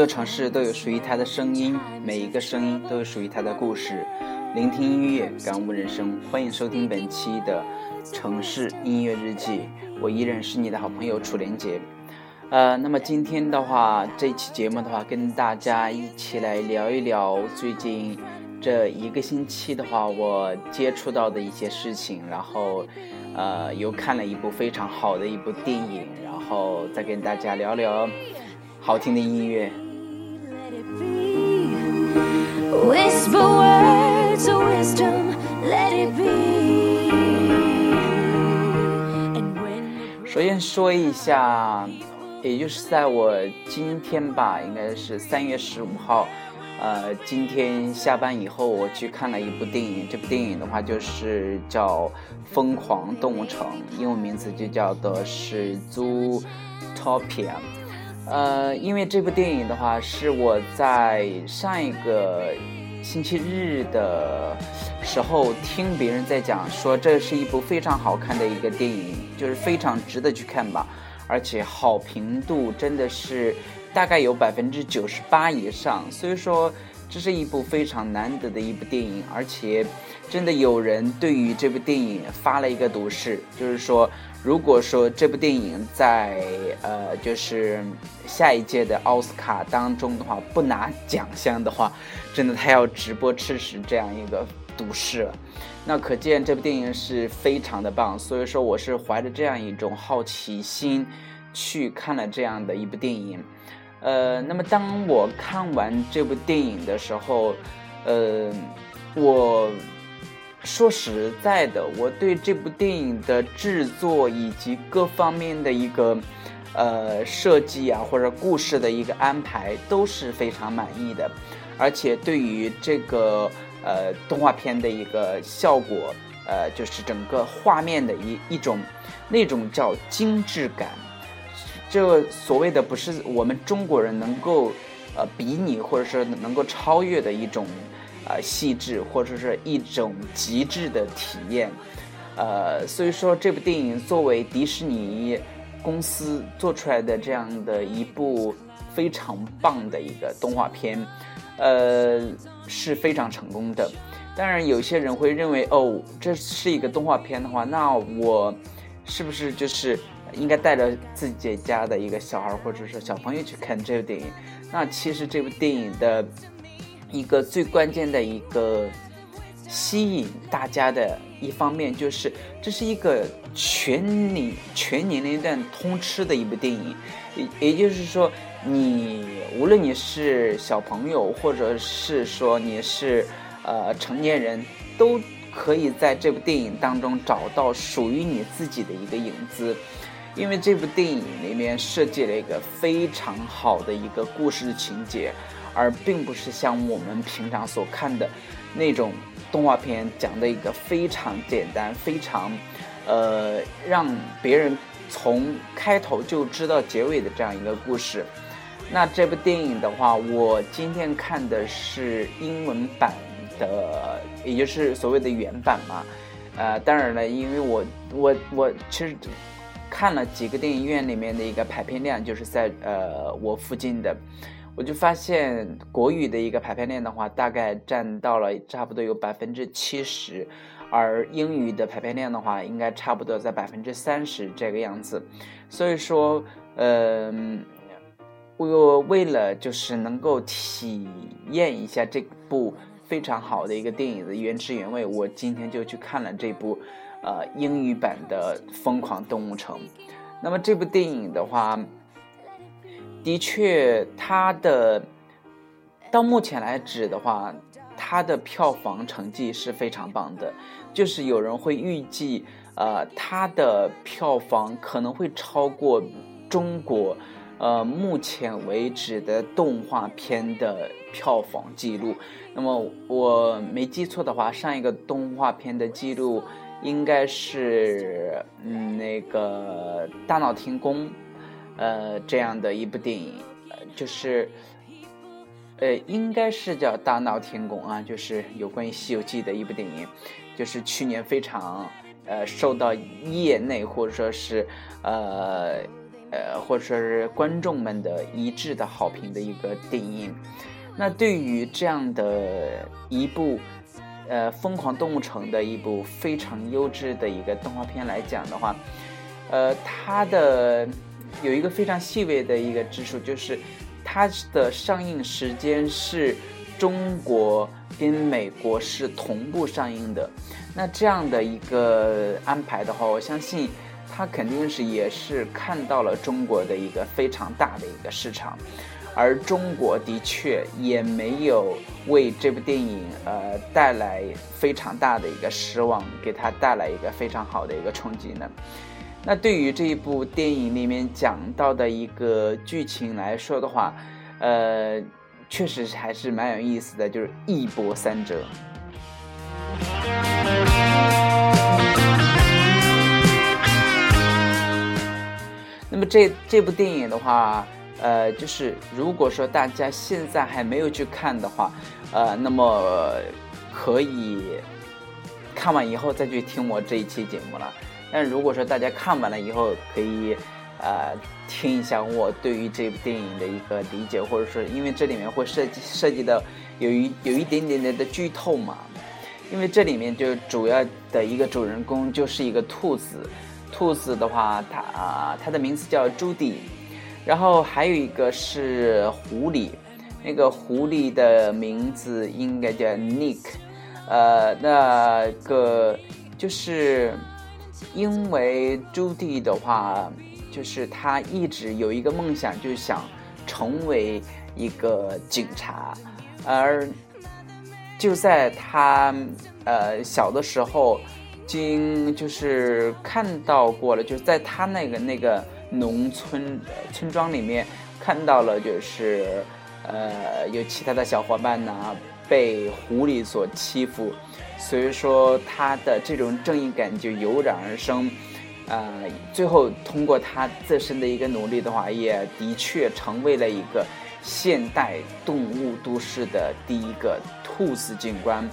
座城市都有属于它的声音，每一个声音都有属于它的故事。聆听音乐，感悟人生。欢迎收听本期的城市音乐日记，我依然是你的好朋友楚连杰。呃，那么今天的话，这期节目的话，跟大家一起来聊一聊最近这一个星期的话，我接触到的一些事情，然后呃，又看了一部非常好的一部电影，然后再跟大家聊聊。好听的音乐。首先说一下，也就是在我今天吧，应该是三月十五号，呃，今天下班以后，我去看了一部电影。这部电影的话，就是叫《疯狂动物城》，英文名字就叫的是《Zootopia》。呃，因为这部电影的话，是我在上一个星期日的时候听别人在讲，说这是一部非常好看的一个电影，就是非常值得去看吧，而且好评度真的是大概有百分之九十八以上，所以说这是一部非常难得的一部电影，而且真的有人对于这部电影发了一个毒誓，就是说。如果说这部电影在呃，就是下一届的奥斯卡当中的话不拿奖项的话，真的他要直播吃屎这样一个毒誓了。那可见这部电影是非常的棒，所以说我是怀着这样一种好奇心去看了这样的一部电影。呃，那么当我看完这部电影的时候，呃，我。说实在的，我对这部电影的制作以及各方面的一个，呃，设计啊，或者故事的一个安排都是非常满意的，而且对于这个呃动画片的一个效果，呃，就是整个画面的一一种那种叫精致感，这所谓的不是我们中国人能够呃比拟或者是能够超越的一种。呃，细致或者是一种极致的体验，呃，所以说这部电影作为迪士尼公司做出来的这样的一部非常棒的一个动画片，呃，是非常成功的。当然，有些人会认为，哦，这是一个动画片的话，那我是不是就是应该带着自己家的一个小孩或者是小朋友去看这部电影？那其实这部电影的。一个最关键的一个吸引大家的一方面，就是这是一个全年全年龄段通吃的一部电影，也也就是说，你无论你是小朋友，或者是说你是呃成年人，都可以在这部电影当中找到属于你自己的一个影子，因为这部电影里面设计了一个非常好的一个故事情节。而并不是像我们平常所看的那种动画片讲的一个非常简单、非常，呃，让别人从开头就知道结尾的这样一个故事。那这部电影的话，我今天看的是英文版的，也就是所谓的原版嘛。呃，当然了，因为我我我其实看了几个电影院里面的一个排片量，就是在呃我附近的。我就发现国语的一个排片量的话，大概占到了差不多有百分之七十，而英语的排片量的话，应该差不多在百分之三十这个样子。所以说，嗯，我为了就是能够体验一下这部非常好的一个电影的原汁原味，我今天就去看了这部，呃，英语版的《疯狂动物城》。那么这部电影的话，的确，它的到目前来止的话，它的票房成绩是非常棒的，就是有人会预计，呃，它的票房可能会超过中国。呃，目前为止的动画片的票房记录，那么我没记错的话，上一个动画片的记录应该是嗯那个《大闹天宫》，呃这样的一部电影，呃就是，呃应该是叫《大闹天宫》啊，就是有关于《西游记》的一部电影，就是去年非常呃受到业内或者说是呃。呃，或者说是观众们的一致的好评的一个电影。那对于这样的一部呃《疯狂动物城》的一部非常优质的一个动画片来讲的话，呃，它的有一个非常细微的一个之处，就是它的上映时间是中国跟美国是同步上映的。那这样的一个安排的话，我相信。他肯定是也是看到了中国的一个非常大的一个市场，而中国的确也没有为这部电影呃带来非常大的一个失望，给他带来一个非常好的一个冲击呢。那对于这一部电影里面讲到的一个剧情来说的话，呃，确实还是蛮有意思的，就是一波三折。那么这这部电影的话，呃，就是如果说大家现在还没有去看的话，呃，那么可以看完以后再去听我这一期节目了。但如果说大家看完了以后，可以呃听一下我对于这部电影的一个理解，或者说因为这里面会涉及涉及到有一有一点点的的剧透嘛，因为这里面就主要的一个主人公就是一个兔子。兔子的话，它啊，它的名字叫朱迪，然后还有一个是狐狸，那个狐狸的名字应该叫 Nick，呃，那个就是因为朱迪的话，就是他一直有一个梦想，就是想成为一个警察，而就在他呃小的时候。经就是看到过了，就是在他那个那个农村村庄里面看到了，就是呃有其他的小伙伴呢被狐狸所欺负，所以说他的这种正义感就油然而生，呃，最后通过他自身的一个努力的话，也的确成为了一个现代动物都市的第一个兔子警官。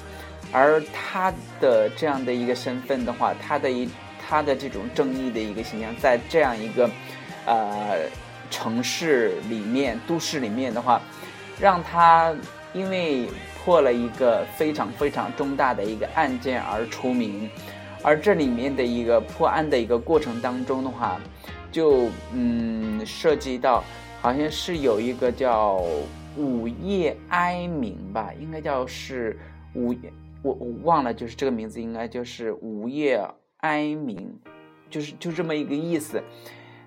而他的这样的一个身份的话，他的一他的这种正义的一个形象，在这样一个呃城市里面、都市里面的话，让他因为破了一个非常非常重大的一个案件而出名。而这里面的一个破案的一个过程当中的话，就嗯涉及到好像是有一个叫午夜哀鸣吧，应该叫是午。我我忘了，就是这个名字应该就是午夜哀鸣，就是就这么一个意思，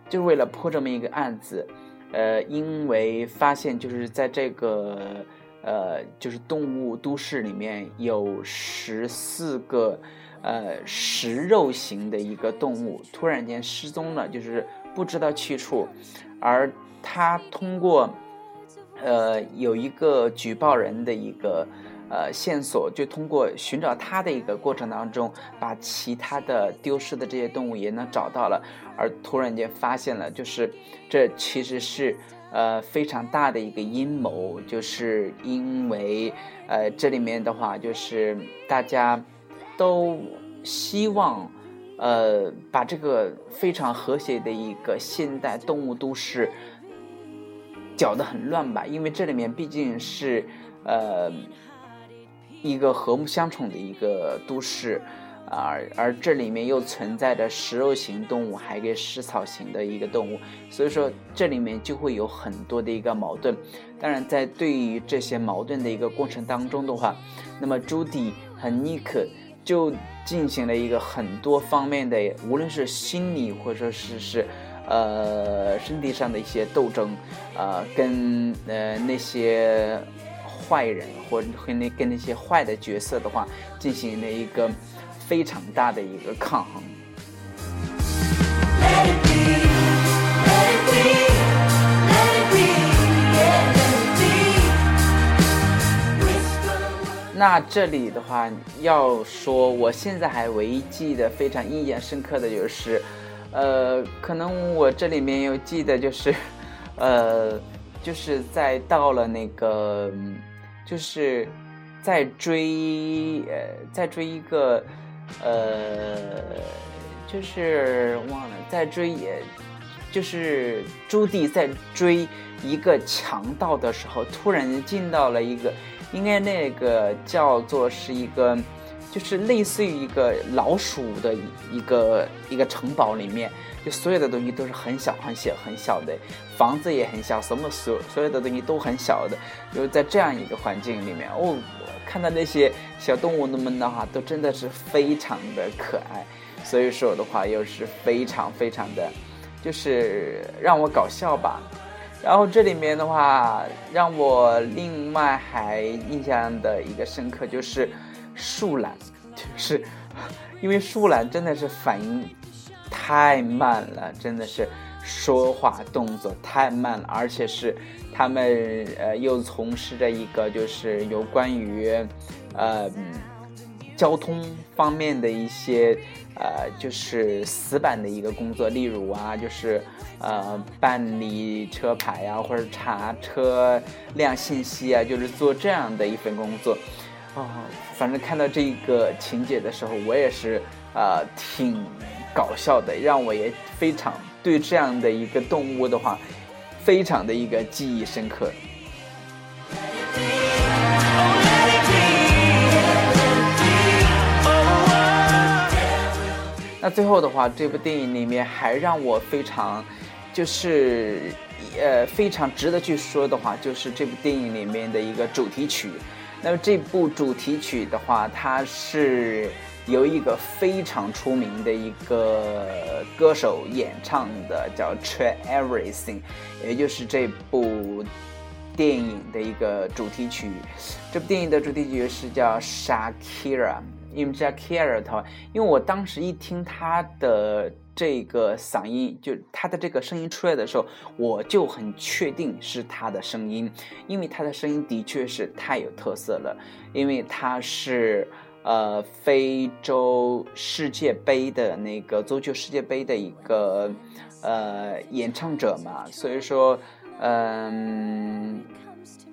就是为了破这么一个案子，呃，因为发现就是在这个就是动物都市里面有十四个呃食肉型的一个动物突然间失踪了，就是不知道去处，而他通过呃有一个举报人的一个。呃，线索就通过寻找它的一个过程当中，把其他的丢失的这些动物也能找到了，而突然间发现了，就是这其实是呃非常大的一个阴谋，就是因为呃这里面的话，就是大家都希望呃把这个非常和谐的一个现代动物都市搅得很乱吧，因为这里面毕竟是呃。一个和睦相处的一个都市，而而这里面又存在着食肉型动物，还有食草型的一个动物，所以说这里面就会有很多的一个矛盾。当然，在对于这些矛盾的一个过程当中的话，那么朱迪和尼克就进行了一个很多方面的，无论是心理或者说是是呃身体上的一些斗争，呃，跟呃那些坏人或者和那跟那些坏的角色的话，进行了一个。非常大的一个抗衡。那这里的话，要说我现在还唯一记得非常印象深刻的就是，呃，可能我这里面有记得就是，呃，就是在到了那个，就是在追，呃，在追一个。呃，就是忘了在追，也就是朱棣在追一个强盗的时候，突然进到了一个，应该那个叫做是一个，就是类似于一个老鼠的一个一个城堡里面，就所有的东西都是很小很小很小的，房子也很小，什么所所有的东西都很小的，就是在这样一个环境里面哦。看到那些小动物们的话，都真的是非常的可爱，所以说的话又是非常非常的，就是让我搞笑吧。然后这里面的话，让我另外还印象的一个深刻就是树懒，就是 因为树懒真的是反应太慢了，真的是说话动作太慢了，而且是。他们呃又从事着一个就是有关于，呃，交通方面的一些呃就是死板的一个工作，例如啊就是呃办理车牌啊或者查车辆信息啊，就是做这样的一份工作。哦，反正看到这个情节的时候，我也是呃挺搞笑的，让我也非常对这样的一个动物的话。非常的一个记忆深刻。那最后的话，这部电影里面还让我非常，就是呃非常值得去说的话，就是这部电影里面的一个主题曲。那么这部主题曲的话，它是。由一个非常出名的一个歌手演唱的，叫《Try Everything》，也就是这部电影的一个主题曲。这部电影的主题曲是叫《Shakira》，因为 Shakira 他，因为我当时一听他的这个嗓音，就他的这个声音出来的时候，我就很确定是他的声音，因为他的声音的确是太有特色了，因为他是。呃，非洲世界杯的那个足球世界杯的一个呃演唱者嘛，所以说，嗯，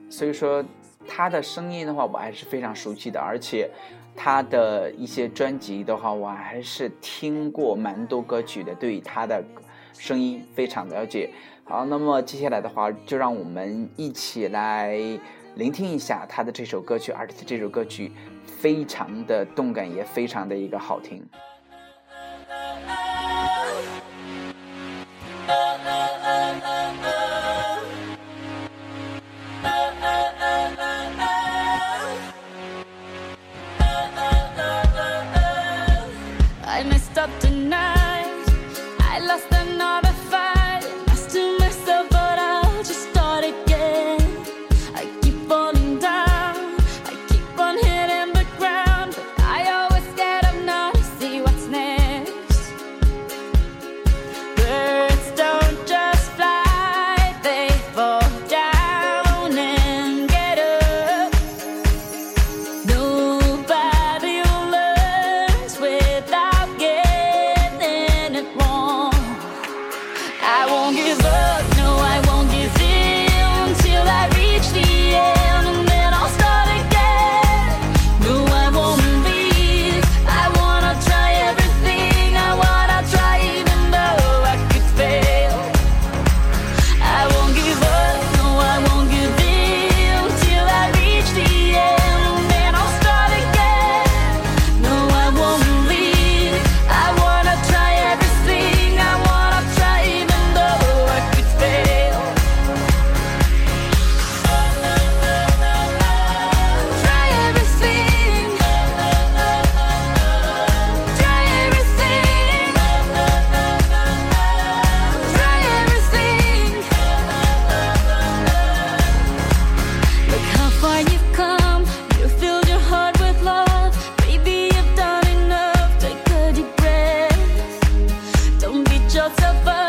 所以说他的声音的话，我还是非常熟悉的，而且他的一些专辑的话，我还是听过蛮多歌曲的，对于他的声音非常了解。好，那么接下来的话，就让我们一起来聆听一下他的这首歌曲，而且这首歌曲。非常的动感，也非常的一个好听。felt so.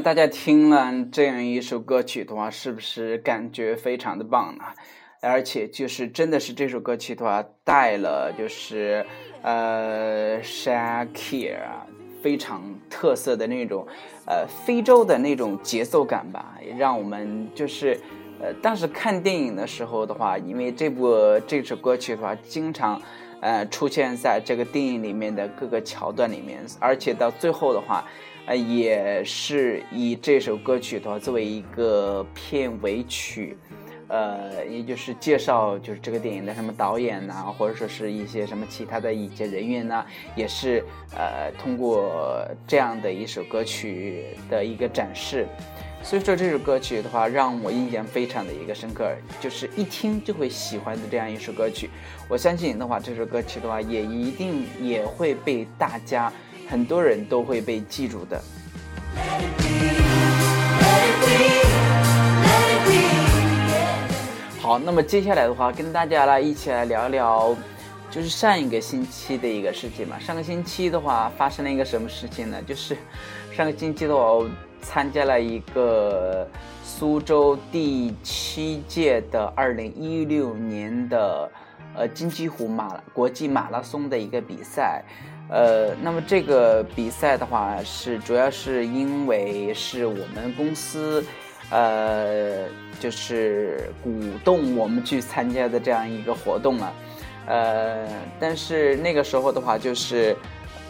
大家听了这样一首歌曲的话，是不是感觉非常的棒呢？而且就是真的是这首歌曲的话，带了就是呃 Shakira 非常特色的那种呃非洲的那种节奏感吧，也让我们就是呃当时看电影的时候的话，因为这部这首歌曲的话，经常呃出现在这个电影里面的各个桥段里面，而且到最后的话。呃，也是以这首歌曲的话作为一个片尾曲，呃，也就是介绍就是这个电影的什么导演呐，或者说是一些什么其他的一些人员呐，也是呃通过这样的一首歌曲的一个展示，所以说这首歌曲的话让我印象非常的一个深刻，就是一听就会喜欢的这样一首歌曲。我相信的话，这首歌曲的话也一定也会被大家。很多人都会被记住的。好，那么接下来的话，跟大家来一起来聊聊，就是上一个星期的一个事情嘛。上个星期的话，发生了一个什么事情呢？就是上个星期的话，我参加了一个苏州第七届的二零一六年的呃金鸡湖马国际马拉松的一个比赛。呃，那么这个比赛的话，是主要是因为是我们公司，呃，就是鼓动我们去参加的这样一个活动了，呃，但是那个时候的话，就是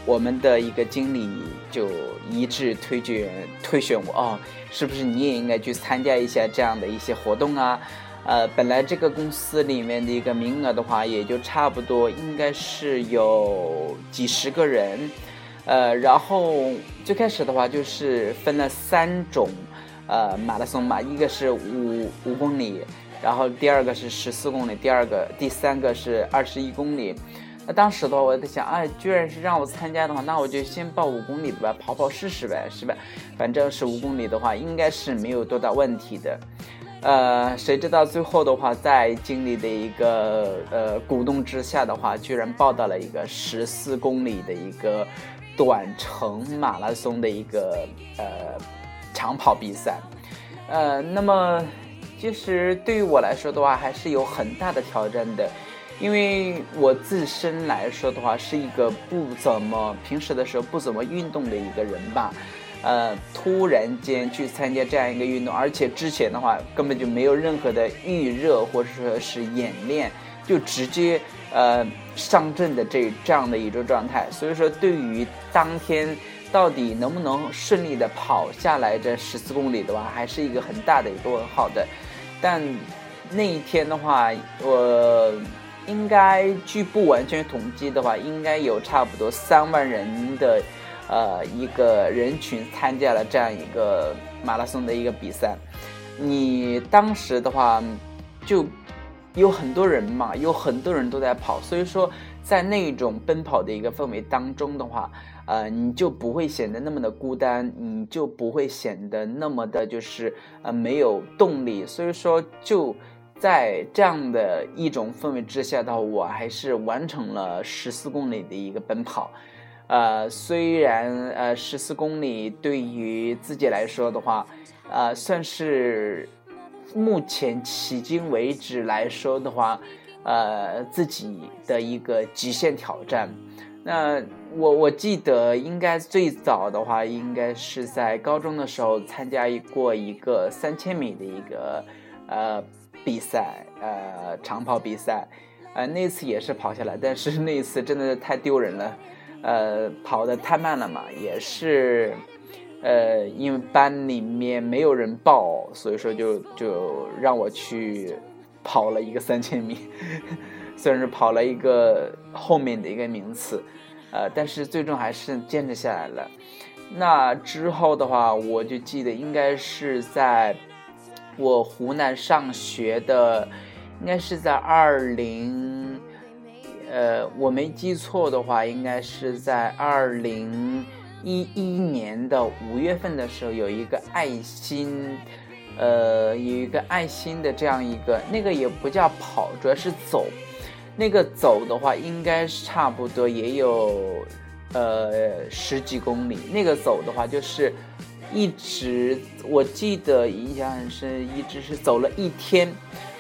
我们的一个经理就一致推荐推选我哦，是不是你也应该去参加一下这样的一些活动啊？呃，本来这个公司里面的一个名额的话，也就差不多应该是有几十个人，呃，然后最开始的话就是分了三种，呃，马拉松嘛，一个是五五公里，然后第二个是十四公里，第二个第三个是二十一公里。那当时的话，我在想，哎，居然是让我参加的话，那我就先报五公里的吧，跑跑试试呗，是吧？反正是五公里的话，应该是没有多大问题的。呃，谁知道最后的话，在经理的一个呃鼓动之下的话，居然报到了一个十四公里的一个短程马拉松的一个呃长跑比赛。呃，那么其实对于我来说的话，还是有很大的挑战的，因为我自身来说的话，是一个不怎么平时的时候不怎么运动的一个人吧。呃，突然间去参加这样一个运动，而且之前的话根本就没有任何的预热或者说是演练，就直接呃上阵的这这样的一种状态。所以说，对于当天到底能不能顺利的跑下来这十四公里的话，还是一个很大的一个问号的。但那一天的话，我应该据不完全统计的话，应该有差不多三万人的。呃，一个人群参加了这样一个马拉松的一个比赛，你当时的话，就有很多人嘛，有很多人都在跑，所以说在那种奔跑的一个氛围当中的话，呃，你就不会显得那么的孤单，你就不会显得那么的就是呃没有动力，所以说就在这样的一种氛围之下的话，我还是完成了十四公里的一个奔跑。呃，虽然呃十四公里对于自己来说的话，呃算是目前迄今为止来说的话，呃自己的一个极限挑战。那我我记得应该最早的话，应该是在高中的时候参加过一个三千米的一个呃比赛，呃长跑比赛，呃那次也是跑下来，但是那一次真的太丢人了。呃，跑的太慢了嘛，也是，呃，因为班里面没有人报，所以说就就让我去跑了一个三千米，虽然是跑了一个后面的一个名次，呃，但是最终还是坚持下来了。那之后的话，我就记得应该是在我湖南上学的，应该是在二零。呃，我没记错的话，应该是在二零一一年的五月份的时候，有一个爱心，呃，有一个爱心的这样一个，那个也不叫跑，主要是走。那个走的话，应该差不多也有呃十几公里。那个走的话，就是一直我记得印象很深，一直是走了一天，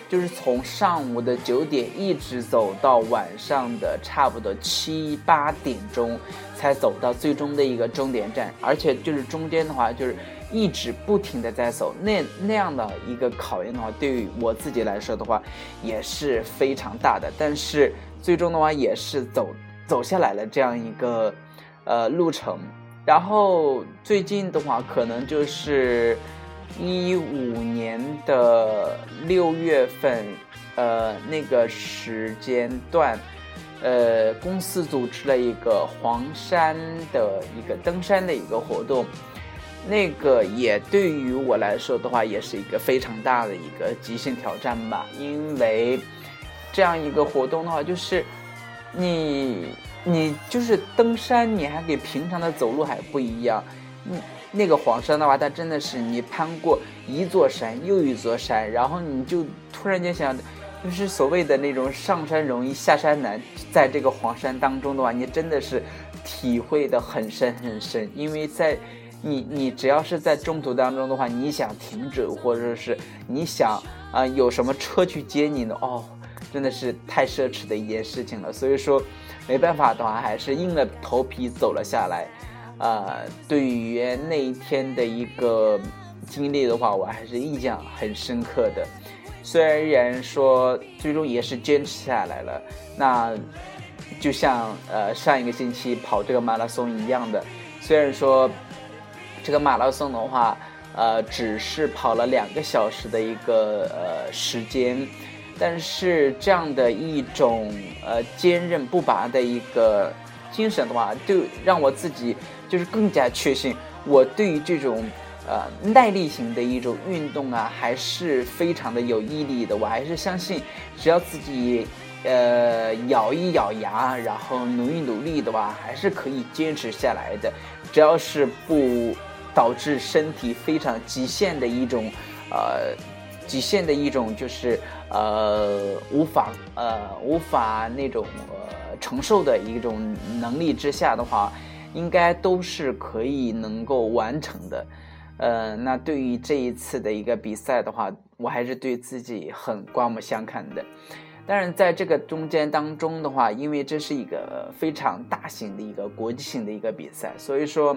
就是从上午的九点一直走到晚上的差不多七八点钟，才走到最终的一个终点站，而且就是中间的话就是一直不停的在走，那那样的一个考验的话，对于我自己来说的话也是非常大的，但是最终的话也是走走下来了这样一个呃路程。然后最近的话，可能就是一五年的六月份，呃，那个时间段，呃，公司组织了一个黄山的一个登山的一个活动，那个也对于我来说的话，也是一个非常大的一个极限挑战吧，因为这样一个活动的话，就是你。你就是登山，你还跟平常的走路还不一样。嗯，那个黄山的话，它真的是你攀过一座山又一座山，然后你就突然间想，就是所谓的那种上山容易下山难。在这个黄山当中的话，你真的是体会的很深很深。因为在你你只要是在中途当中的话，你想停止或者是你想啊有什么车去接你呢？哦，真的是太奢侈的一件事情了。所以说。没办法的话，还是硬着头皮走了下来。呃，对于那一天的一个经历的话，我还是印象很深刻的。虽然说最终也是坚持下来了，那就像呃上一个星期跑这个马拉松一样的，虽然说这个马拉松的话，呃，只是跑了两个小时的一个呃时间。但是这样的一种呃坚韧不拔的一个精神的话，就让我自己就是更加确信，我对于这种呃耐力型的一种运动啊，还是非常的有毅力的。我还是相信，只要自己呃咬一咬牙，然后努一努力的话，还是可以坚持下来的。只要是不导致身体非常极限的一种呃。极限的一种就是呃无法呃无法那种呃承受的一种能力之下的话，应该都是可以能够完成的。呃，那对于这一次的一个比赛的话，我还是对自己很刮目相看的。当然，在这个中间当中的话，因为这是一个非常大型的一个国际性的一个比赛，所以说。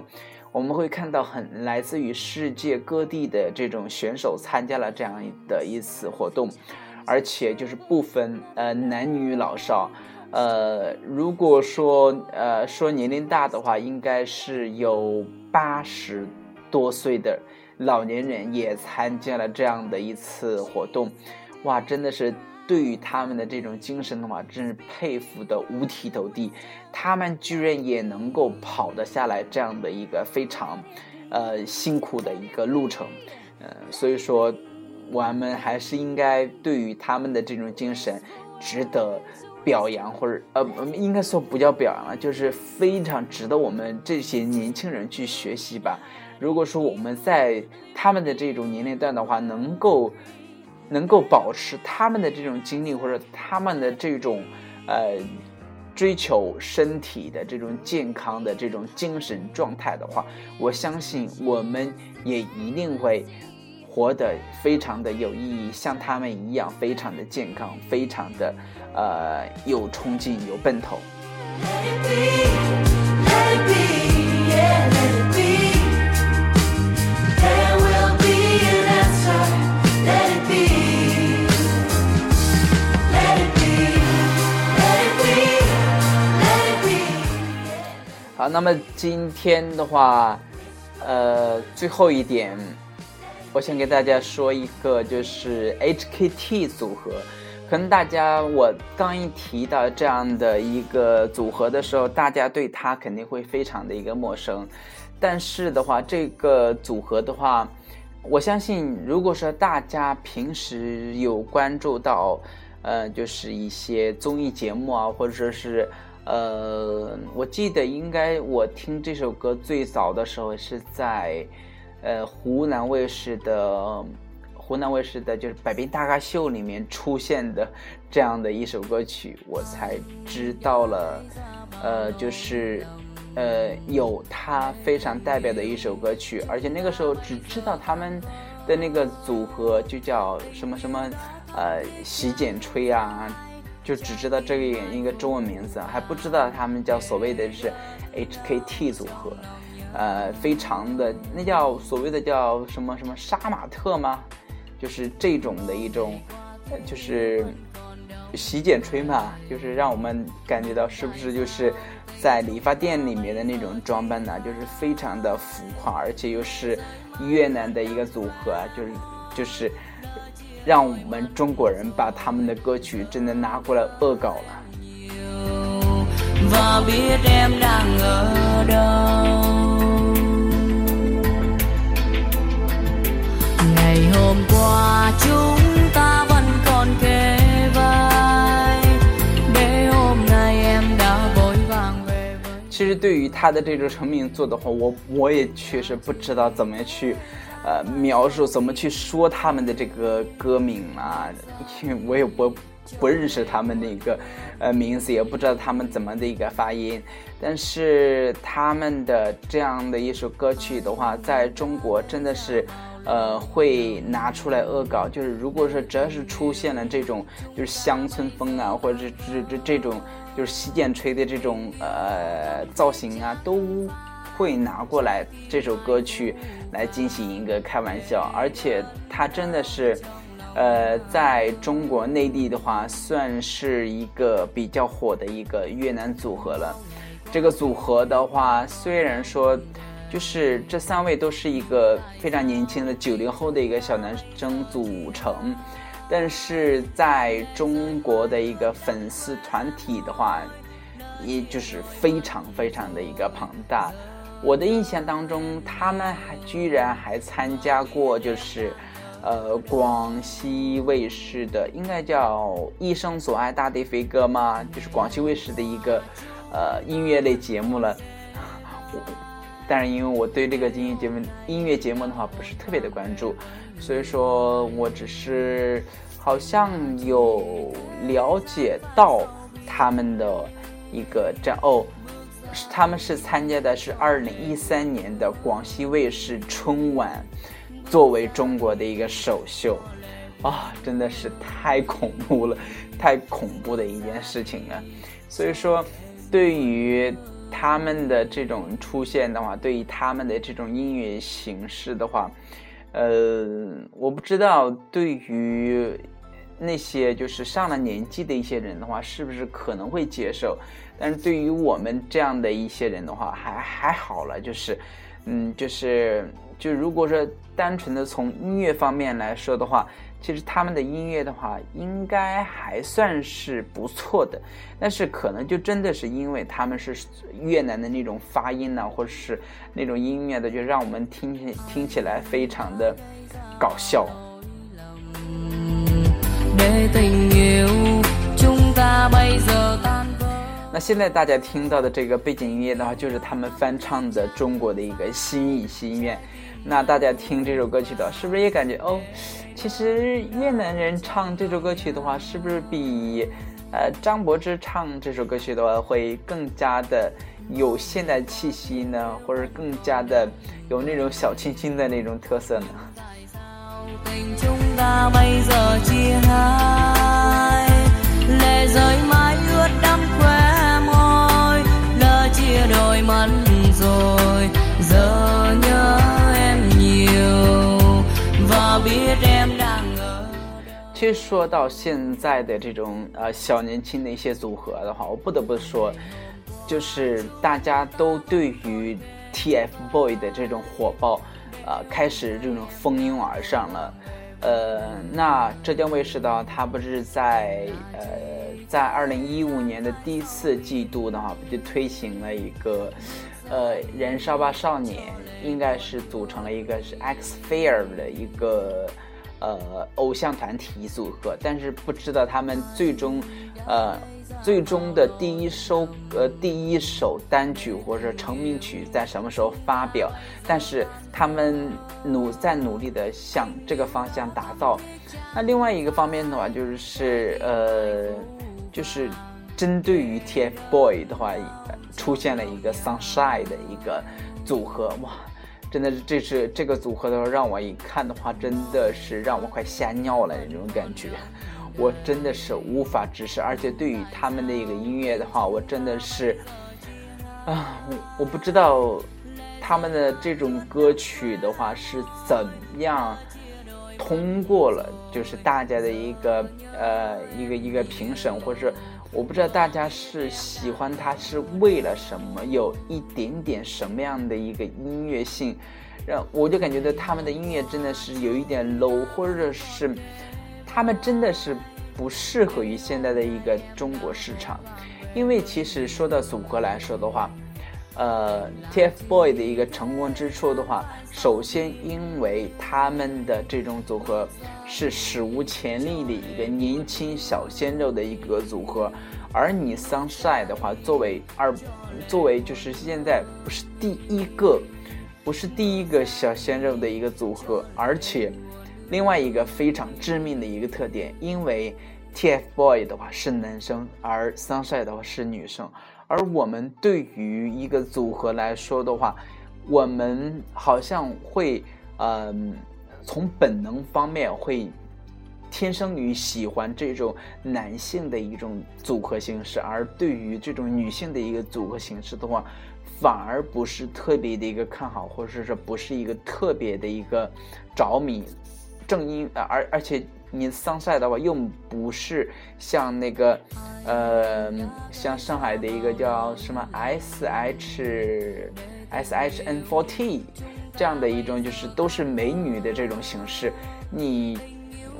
我们会看到很来自于世界各地的这种选手参加了这样的一次活动，而且就是不分呃男女老少，呃，如果说呃说年龄大的话，应该是有八十多岁的老年人也参加了这样的一次活动，哇，真的是。对于他们的这种精神的话，真是佩服的五体投地。他们居然也能够跑得下来这样的一个非常，呃辛苦的一个路程，呃，所以说我们还是应该对于他们的这种精神值得表扬，或者呃，应该说不叫表扬了，就是非常值得我们这些年轻人去学习吧。如果说我们在他们的这种年龄段的话，能够。能够保持他们的这种精力，或者他们的这种，呃，追求身体的这种健康的这种精神状态的话，我相信我们也一定会活得非常的有意义，像他们一样，非常的健康，非常的呃有冲劲，有奔头。好，那么今天的话，呃，最后一点，我想给大家说一个，就是 HKT 组合。可能大家我刚一提到这样的一个组合的时候，大家对它肯定会非常的一个陌生。但是的话，这个组合的话，我相信，如果说大家平时有关注到，呃，就是一些综艺节目啊，或者说是。呃，我记得应该我听这首歌最早的时候是在，呃，湖南卫视的湖南卫视的就是《百变大咖秀》里面出现的这样的一首歌曲，我才知道了，呃，就是呃，有他非常代表的一首歌曲，而且那个时候只知道他们的那个组合就叫什么什么，呃，洗剪吹啊，就只知道这个一个中文名字，还不知道他们叫所谓的是 HKT 组合，呃，非常的那叫所谓的叫什么什么杀马特吗？就是这种的一种，呃，就是洗剪吹嘛，就是让我们感觉到是不是就是。在理发店里面的那种装扮呢，就是非常的浮夸，而且又是越南的一个组合，就是就是让我们中国人把他们的歌曲真的拿过来恶搞了。其实对于他的这种成名作的话，我我也确实不知道怎么去，呃，描述怎么去说他们的这个歌名啊，因 为我也不不认识他们的一个呃名字，也不知道他们怎么的一个发音。但是他们的这样的一首歌曲的话，在中国真的是。呃，会拿出来恶搞，就是如果说只要是出现了这种就是乡村风啊，或者是这这这种就是洗剪吹的这种呃造型啊，都会拿过来这首歌曲来进行一个开玩笑，而且它真的是，呃，在中国内地的话，算是一个比较火的一个越南组合了。这个组合的话，虽然说。就是这三位都是一个非常年轻的九零后的一个小男生组成，但是在中国的一个粉丝团体的话，也就是非常非常的一个庞大。我的印象当中，他们还居然还参加过，就是呃广西卫视的，应该叫《一生所爱大地飞歌》吗？就是广西卫视的一个呃音乐类节目了。但是因为我对这个音乐节目音乐节目的话不是特别的关注，所以说我只是好像有了解到他们的一个这哦，他们是参加的是二零一三年的广西卫视春晚，作为中国的一个首秀，啊，真的是太恐怖了，太恐怖的一件事情了，所以说对于。他们的这种出现的话，对于他们的这种音乐形式的话，呃，我不知道对于那些就是上了年纪的一些人的话，是不是可能会接受？但是对于我们这样的一些人的话，还还好了，就是，嗯，就是就如果说单纯的从音乐方面来说的话。其实他们的音乐的话，应该还算是不错的，但是可能就真的是因为他们是越南的那种发音呢，或者是那种音乐的，就让我们听起听起来非常的搞笑。那现在大家听到的这个背景音乐的话，就是他们翻唱的中国的一个心意心愿。那大家听这首歌曲的，是不是也感觉哦？其实越南人唱这首歌曲的话，是不是比呃张柏芝唱这首歌曲的话会更加的有现代气息呢？或者更加的有那种小清新的那种特色呢？其实说到现在的这种呃小年轻的一些组合的话，我不得不说，就是大家都对于 TFBOYS 的这种火爆，呃，开始这种蜂拥而上了。呃，那浙江卫视的它不是在呃在二零一五年的第四季度的话，就推行了一个呃燃烧吧少年，应该是组成了一个是 X Fair 的一个。呃，偶像团体组合，但是不知道他们最终，呃，最终的第一首呃第一首单曲或者成名曲在什么时候发表？但是他们努在努力的向这个方向打造。那另外一个方面的话，就是呃，就是针对于 TFBOY 的话，出现了一个 Sunshine 的一个组合，哇，真的是这是这个组合的话，让我一看的话，真的是让我快吓尿了那种感觉，我真的是无法直视，而且对于他们的一个音乐的话，我真的是，啊，我我不知道他们的这种歌曲的话是怎样。通过了，就是大家的一个呃一个一个评审，或者是我不知道大家是喜欢他是为了什么，有一点点什么样的一个音乐性，让我就感觉到他们的音乐真的是有一点 low，或者是他们真的是不适合于现在的一个中国市场，因为其实说到组合来说的话。呃 TFBOYS 的一个成功之处的话，首先因为他们的这种组合是史无前例的一个年轻小鲜肉的一个组合，而你 Sunshine 的话，作为二，作为就是现在不是第一个，不是第一个小鲜肉的一个组合，而且另外一个非常致命的一个特点，因为 TFBOY 的话是男生，而 Sunshine 的话是女生。而我们对于一个组合来说的话，我们好像会，嗯，从本能方面会天生于喜欢这种男性的一种组合形式，而对于这种女性的一个组合形式的话，反而不是特别的一个看好，或者是说不是一个特别的一个着迷。正因而而且。你 sunshine 的话，又不是像那个，呃，像上海的一个叫什么 S H S H N f o r T 这样的一种，就是都是美女的这种形式。你，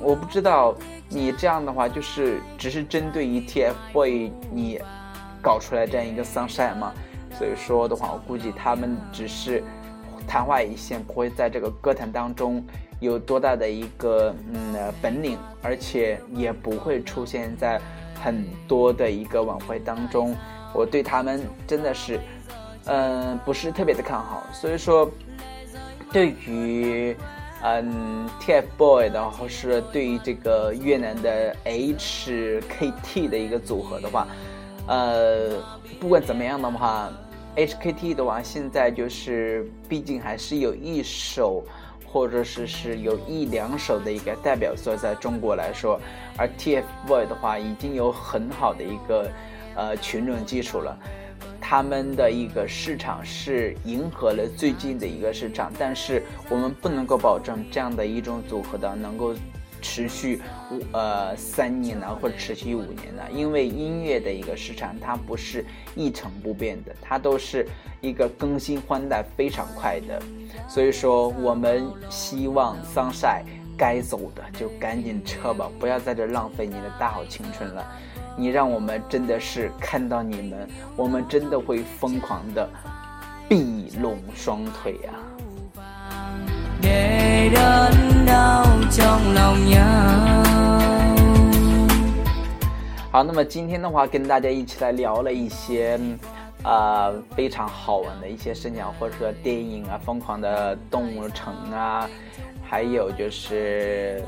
我不知道你这样的话，就是只是针对于 TFBOY 你搞出来这样一个 sunshine 吗？所以说的话，我估计他们只是昙花一现，不会在这个歌坛当中。有多大的一个嗯本领，而且也不会出现在很多的一个晚会当中。我对他们真的是，嗯，不是特别的看好。所以说，对于嗯 TFBOY 的话，是对于这个越南的 HKT 的一个组合的话，呃，不管怎么样的话，HKT 的话现在就是，毕竟还是有一首。或者是是有一两首的一个代表作，在中国来说，而 TFBOY 的话已经有很好的一个呃群众基础了，他们的一个市场是迎合了最近的一个市场，但是我们不能够保证这样的一种组合的能够。持续五呃三年呢，或者持续五年呢？因为音乐的一个市场，它不是一成不变的，它都是一个更新换代非常快的。所以说，我们希望桑晒该走的就赶紧撤吧，不要在这浪费你的大好青春了。你让我们真的是看到你们，我们真的会疯狂的闭拢双腿啊！好，那么今天的话，跟大家一起来聊了一些，呃，非常好玩的一些事情，或者说电影啊，《疯狂的动物城》啊，还有就是，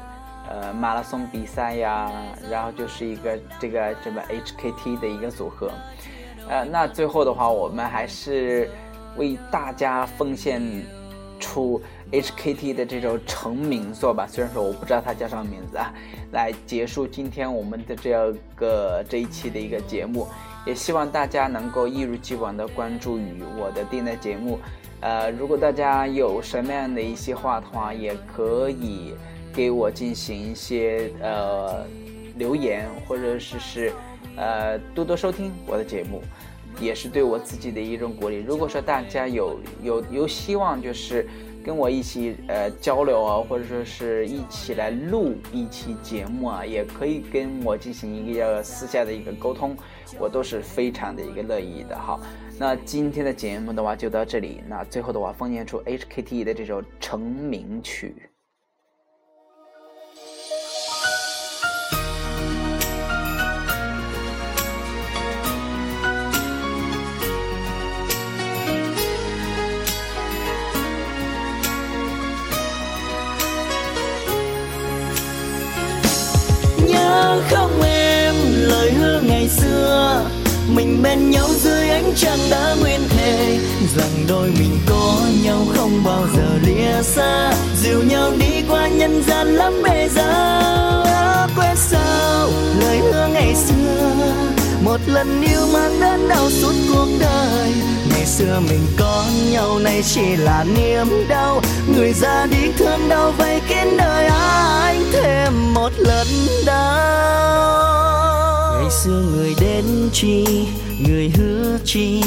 呃，马拉松比赛呀，然后就是一个这个这么 HKT 的一个组合，呃，那最后的话，我们还是为大家奉献出。HKT 的这首成名作吧，虽然说我不知道它叫什么名字啊，来结束今天我们的这个这一期的一个节目，也希望大家能够一如既往的关注于我的电台节目，呃，如果大家有什么样的一些话的话，也可以给我进行一些呃留言，或者是是呃多多收听我的节目，也是对我自己的一种鼓励。如果说大家有有有希望，就是。跟我一起呃交流啊，或者说是一起来录一期节目啊，也可以跟我进行一个私下的一个沟通，我都是非常的一个乐意的。哈，那今天的节目的话就到这里，那最后的话奉献出 HKT 的这首成名曲。Bên nhau dưới ánh trăng đã nguyên thề, rằng đôi mình có nhau không bao giờ lìa xa. Dìu nhau đi qua nhân gian lắm bề giá quên sao lời hứa ngày xưa. Một lần yêu mang đớn đau suốt cuộc đời, ngày xưa mình có nhau nay chỉ là niềm đau. Người ra đi thương đau vây kín đời anh thêm một lần đau? Ngày xưa người đến chi, người hứa chi,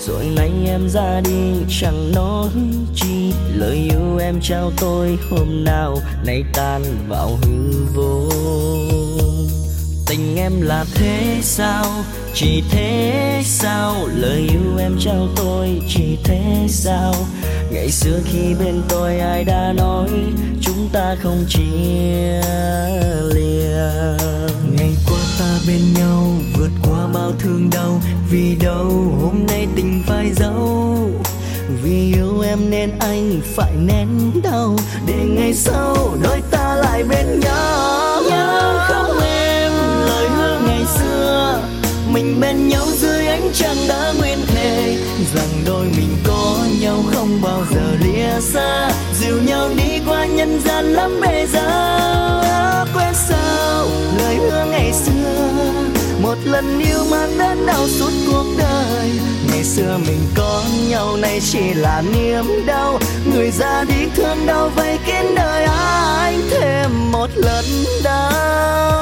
rồi nay em ra đi, chẳng nói chi. Lời yêu em trao tôi hôm nào, nay tan vào hư vô. Tình em là thế sao, chỉ thế sao? Lời yêu em trao tôi chỉ thế sao? Ngày xưa khi bên tôi ai đã nói, chúng ta không chia lìa. Ngày ta bên nhau vượt qua bao thương đau. Vì đâu hôm nay tình phải giấu vì yêu em nên anh phải nén đau. Để ngày sau đôi ta lại bên nhau. Nhớ không em lời hứa ngày xưa. Mình bên nhau dưới ánh trăng đã nguyên thề. Rằng đôi mình có nhau không bao giờ lìa xa. Dìu nhau đi qua nhân gian lắm bề giá quên sao lời hứa ngày xưa một lần yêu mang đến đau suốt cuộc đời. Ngày xưa mình có nhau, nay chỉ là niềm đau. Người ra đi thương đau vây kín đời anh thêm một lần đau?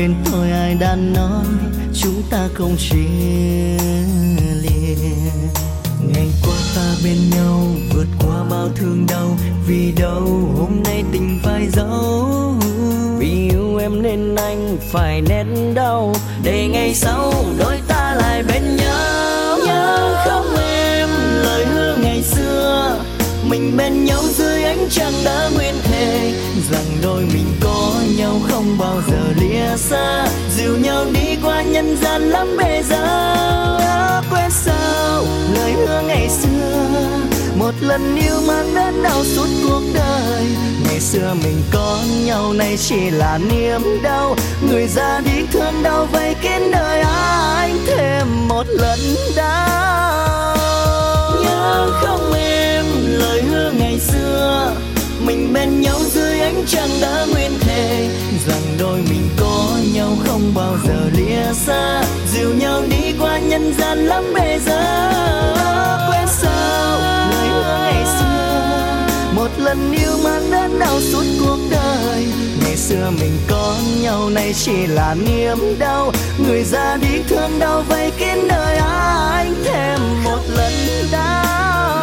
Bên tôi ai đã nói chúng ta không chia lần yêu mang đến đau suốt cuộc đời. Ngày xưa mình có nhau, nay chỉ là niềm đau. Người ra đi thương đau, vây kín đời, anh thêm một lần đau. Nhớ không em, lời hứa ngày xưa. Mình bên nhau dưới ánh trăng đã nguyên thề. Rằng đôi mình có nhau không bao giờ lìa xa. Dìu nhau đi qua nhân gian lắm bề giờ. Quên lần yêu mà đớn đau suốt cuộc đời. Ngày xưa mình có nhau, nay chỉ là niềm đau. Người ra đi thương đau vây kín đời anh thêm một lần đau.